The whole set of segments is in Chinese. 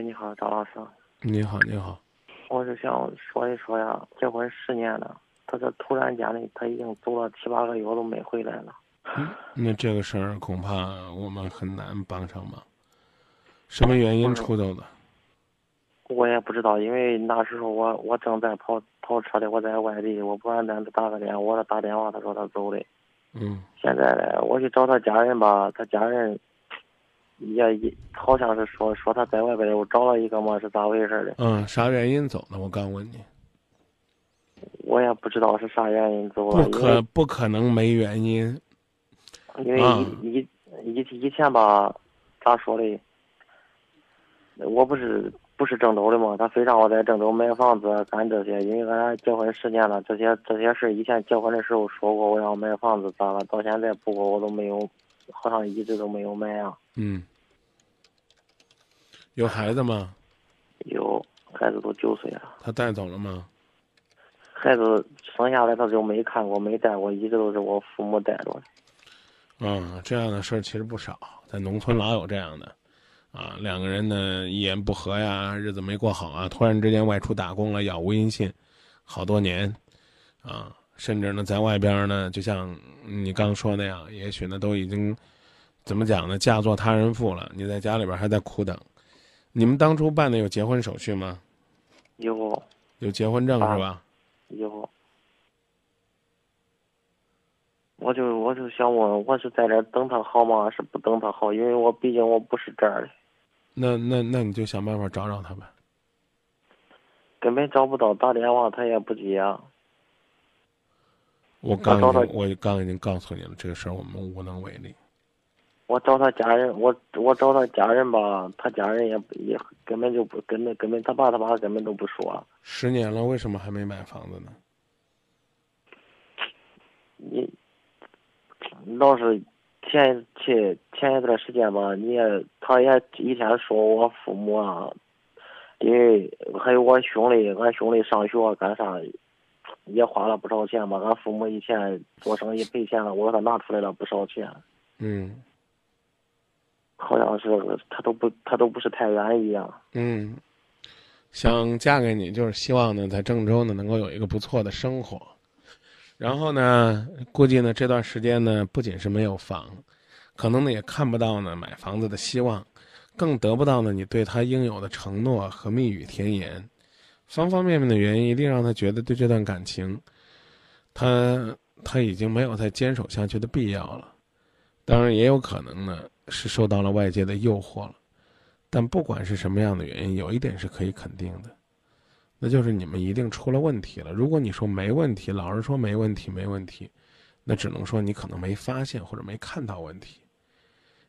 喂，你好，张老师。你好，你好。我是想说一说呀，结婚十年了，他这突然间的，他已经走了七八个月都没回来了。那这个事儿恐怕我们很难帮上忙。什么原因出走的？我也不知道，因为那时候我我正在跑跑车的，我在外地，我不让他打个电话，我打电话，他说他走的。嗯。现在呢，我去找他家人吧，他家人也也好像是说说他在外边又找了一个嘛，是咋回事的？嗯，啥原因走的？我刚问你。我也不知道是啥原因走了。不可不可能没原因。因为以以以以前吧，咋说的？我不是不是郑州的嘛，他非让我在郑州买房子干这些，因为俺结婚十年了，这些这些事以前结婚的时候说过我要买房子咋了，到现在不过我都没有，好像一直都没有买啊。嗯。有孩子吗？有，孩子都九岁了。他带走了吗？孩子生下来他就没看过，没带过，一直都是我父母带着的。嗯，这样的事儿其实不少，在农村老有这样的，啊，两个人呢一言不合呀，日子没过好啊，突然之间外出打工了，杳无音信，好多年，啊，甚至呢在外边呢，就像你刚说那样，也许呢都已经怎么讲呢，嫁作他人妇了，你在家里边还在苦等。你们当初办的有结婚手续吗？有。有结婚证是吧？有。我就我就想问，我是在这等他好吗？是不等他好？因为我毕竟我不是这儿的。那那那你就想办法找找他呗。根本找不到，打电话他也不接。我刚我刚已经告诉你了，这个事儿我们无能为力。我找他家人，我我找他家人吧，他家人也也根本就不根本根本他爸他妈根本都不说。十年了，为什么还没买房子呢？你。老是前前前一段时间吧，你也他也一天说我父母啊，因为还有我兄弟，俺兄弟上学干啥，也花了不少钱吧。俺父母以前做生意赔钱了，我给他拿出来了不少钱。嗯。好像是他都不他都不是太愿意啊。嗯，想嫁给你，就是希望呢，在郑州呢能够有一个不错的生活。然后呢，估计呢这段时间呢，不仅是没有房，可能呢也看不到呢买房子的希望，更得不到呢你对他应有的承诺和蜜语甜言，方方面面的原因一定让他觉得对这段感情，他他已经没有再坚守下去的必要了。当然也有可能呢是受到了外界的诱惑了，但不管是什么样的原因，有一点是可以肯定的。那就是你们一定出了问题了。如果你说没问题，老是说没问题，没问题，那只能说你可能没发现或者没看到问题。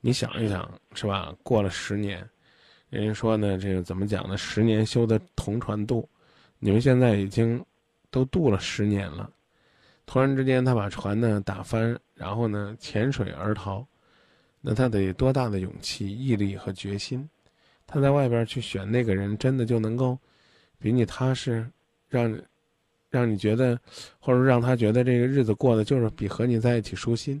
你想一想，是吧？过了十年，人家说呢，这个怎么讲呢？十年修的同船渡，你们现在已经都渡了十年了，突然之间他把船呢打翻，然后呢潜水而逃，那他得多大的勇气、毅力和决心？他在外边去选那个人，真的就能够？比你踏实，让，让你觉得，或者让他觉得这个日子过得就是比和你在一起舒心，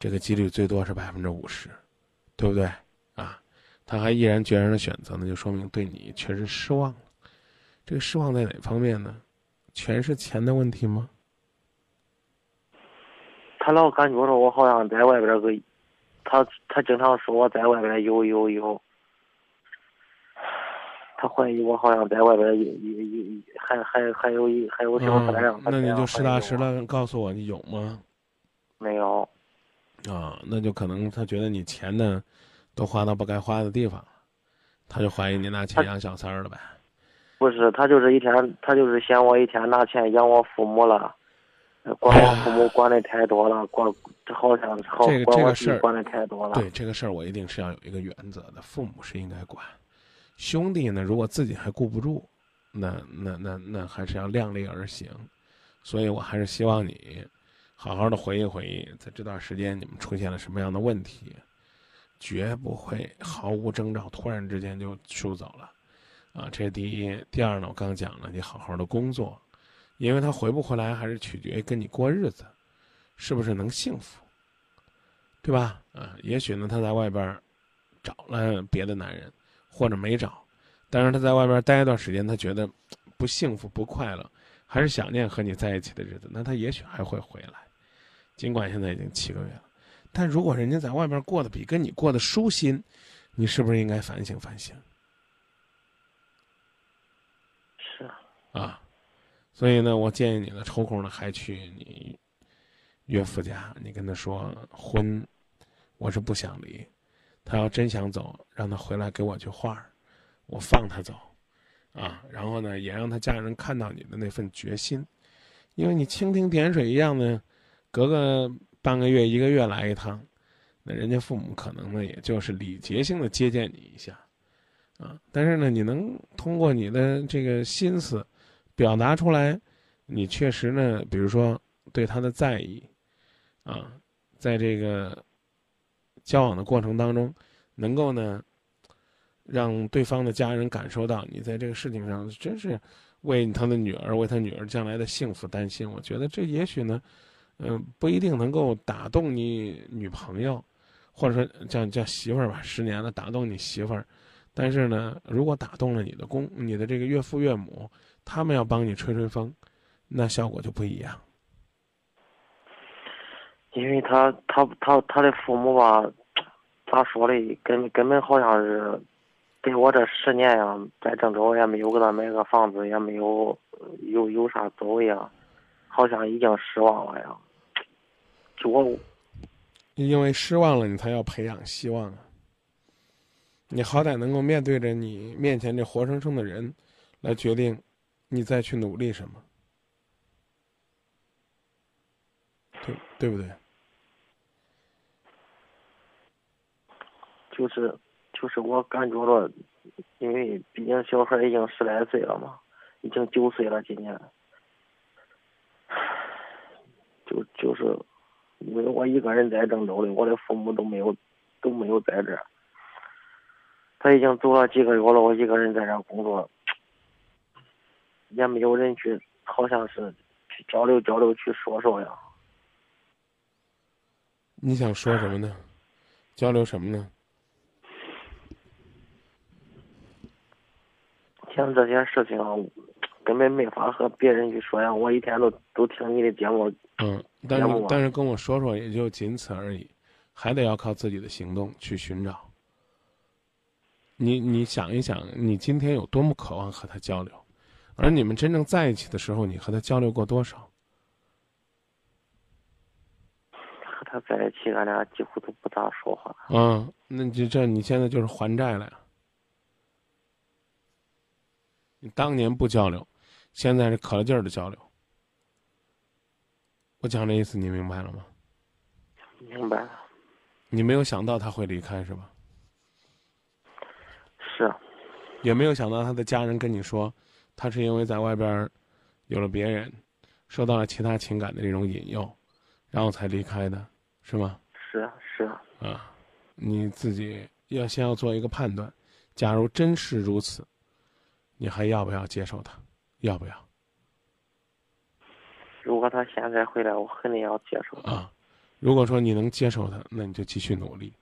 这个几率最多是百分之五十，对不对？啊，他还毅然决然的选择，那就说明对你确实失望了。这个失望在哪方面呢？全是钱的问题吗？他老感觉着我好像在外边个，他他经常说我在外边有有有。他怀疑我好像在外边有有有还还还有一还有小三啊？那你就实打实的告诉我，你有吗？没有。啊，那就可能他觉得你钱呢，都花到不该花的地方了，他就怀疑你拿钱养小三儿了呗。不是，他就是一天，他就是嫌我一天拿钱养我父母了，管我父母管的太多了，管好像好管我弟管的太多了。对这个事儿，我一定是要有一个原则的，父母是应该管。兄弟呢？如果自己还顾不住，那那那那还是要量力而行。所以我还是希望你好好的回忆回忆，在这段时间你们出现了什么样的问题，绝不会毫无征兆突然之间就出走了。啊，这是第一。第二呢，我刚讲了，你好好的工作，因为他回不回来还是取决于跟你过日子，是不是能幸福，对吧？啊，也许呢他在外边找了别的男人。或者没找，但是他在外边待一段时间，他觉得不幸福、不快乐，还是想念和你在一起的日子，那他也许还会回来。尽管现在已经七个月了，但如果人家在外边过得比跟你过得舒心，你是不是应该反省反省？是啊。啊，所以呢，我建议你呢，抽空呢还去你岳父家，你跟他说婚，我是不想离，他要真想走，让他回来给我句话我放他走，啊，然后呢，也让他家人看到你的那份决心，因为你蜻蜓点水一样的。隔个半个月、一个月来一趟，那人家父母可能呢，也就是礼节性的接见你一下，啊，但是呢，你能通过你的这个心思表达出来，你确实呢，比如说对他的在意，啊，在这个交往的过程当中，能够呢，让对方的家人感受到你在这个事情上真是为他的女儿、为他女儿将来的幸福担心。我觉得这也许呢。嗯，不一定能够打动你女朋友，或者说叫叫媳妇儿吧，十年了打动你媳妇儿，但是呢，如果打动了你的公、你的这个岳父岳母，他们要帮你吹吹风，那效果就不一样。因为他他他他的父母吧，咋说嘞？根根本好像是给我这十年呀，在郑州也没有给他买个房子，也没有有有啥作为啊，好像已经失望了呀。就我，因为失望了，你才要培养希望啊！你好歹能够面对着你面前这活生生的人，来决定你再去努力什么，对对不对？就是就是我感觉着，因为毕竟小孩已经十来岁了嘛，已经九岁了，今年，就就是。因为我一个人在郑州的，我的父母都没有，都没有在这儿。他已经走了几个月了，我一个人在这儿工作，也没有人去，好像是去交流交流，去说说呀。你想说什么呢？交流什么呢？像这些事情。根本没法和别人去说呀！我一天都都听你的节目。嗯，但是但是跟我说说也就仅此而已，还得要靠自己的行动去寻找。你你想一想，你今天有多么渴望和他交流，而你们真正在一起的时候，你和他交流过多少？和他在一起，俺俩几乎都不咋说话。嗯，那就这你现在就是还债了呀？你当年不交流。现在是可了劲儿的交流，我讲这意思你明白了吗？明白了。你没有想到他会离开是吧？是。也没有想到他的家人跟你说，他是因为在外边有了别人，受到了其他情感的这种引诱，然后才离开的，是吗？是啊，是啊。啊，你自己要先要做一个判断，假如真是如此，你还要不要接受他？要不要？如果他现在回来，我肯定要接受啊。如果说你能接受他，那你就继续努力，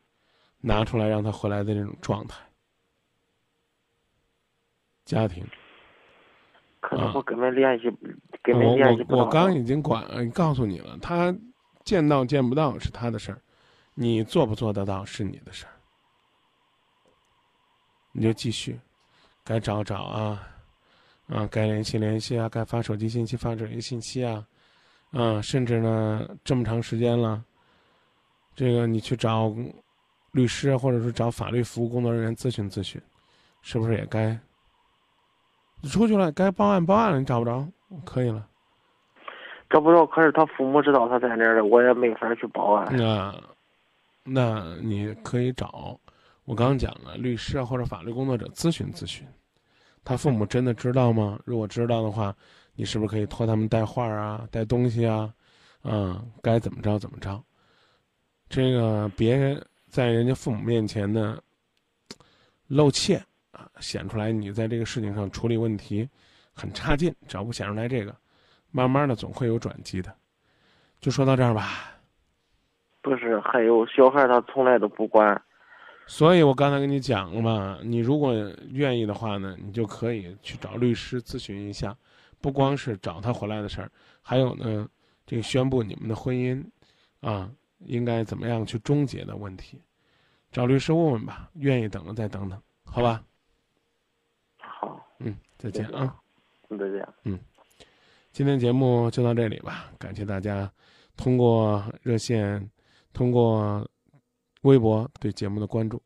拿出来让他回来的这种状态。家庭。可能我根本联系，根本联系不我我刚已经管告诉你了，他见到见不到是他的事儿，你做不做得到是你的事儿。你就继续，该找找啊。啊，该联系联系啊，该发手机信息发手机信息啊，啊，甚至呢，这么长时间了，这个你去找律师，或者是找法律服务工作人员咨询咨询，是不是也该？出去了该报案报案了，你找不着，可以了。找不着，可是他父母知道他在那儿的，我也没法去报案。那，那你可以找我刚刚讲了律师啊，或者法律工作者咨询咨询。他父母真的知道吗？如果知道的话，你是不是可以托他们带画啊、带东西啊？啊，该怎么着怎么着。这个别在人家父母面前呢露怯啊，显出来你在这个事情上处理问题很差劲。只要不显出来这个，慢慢的总会有转机的。就说到这儿吧。不是，还有小孩他从来都不管，所以我刚才跟你讲了嘛，你如果愿意的话呢，你就可以去找律师咨询一下，不光是找他回来的事儿，还有呢，这个宣布你们的婚姻，啊，应该怎么样去终结的问题，找律师问问吧。愿意等的再等等，好吧？好，嗯，再见啊。再见。嗯，今天节目就到这里吧，感谢大家通过热线，通过。微博对节目的关注。